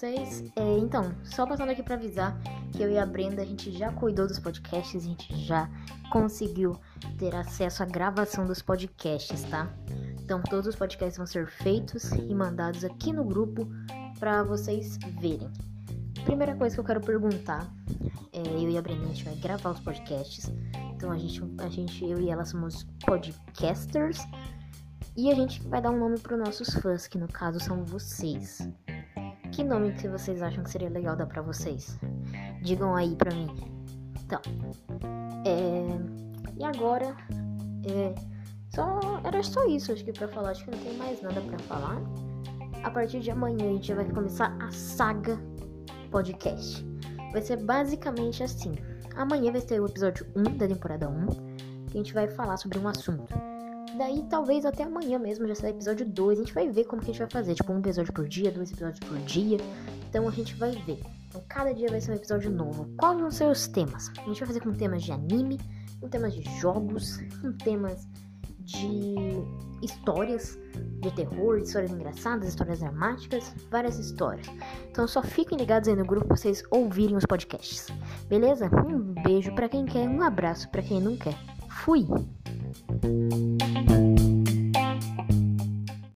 vocês? É, então, só passando aqui para avisar que eu e a Brenda a gente já cuidou dos podcasts, a gente já conseguiu ter acesso à gravação dos podcasts, tá? Então, todos os podcasts vão ser feitos e mandados aqui no grupo para vocês verem. Primeira coisa que eu quero perguntar, é, eu e a Brenda a gente vai gravar os podcasts. Então, a gente, a gente, eu e ela somos podcasters. E a gente vai dar um nome para os nossos fãs, que no caso são vocês. Que nome que vocês acham que seria legal dar para vocês? Digam aí pra mim. Então, é... e agora, é... só era só isso, acho que para falar, acho que não tem mais nada para falar. A partir de amanhã a gente vai começar a saga podcast. Vai ser basicamente assim. Amanhã vai ter o episódio 1 da temporada 1, que a gente vai falar sobre um assunto. Daí, talvez até amanhã mesmo já será episódio 2. A gente vai ver como que a gente vai fazer. Tipo, um episódio por dia, dois episódios por dia. Então a gente vai ver. Então cada dia vai ser um episódio novo. Quais vão ser os temas? A gente vai fazer com temas de anime, com temas de jogos, com temas de histórias de terror, histórias engraçadas, histórias dramáticas, várias histórias. Então só fiquem ligados aí no grupo pra vocês ouvirem os podcasts. Beleza? Um beijo para quem quer, um abraço para quem não quer. Fui!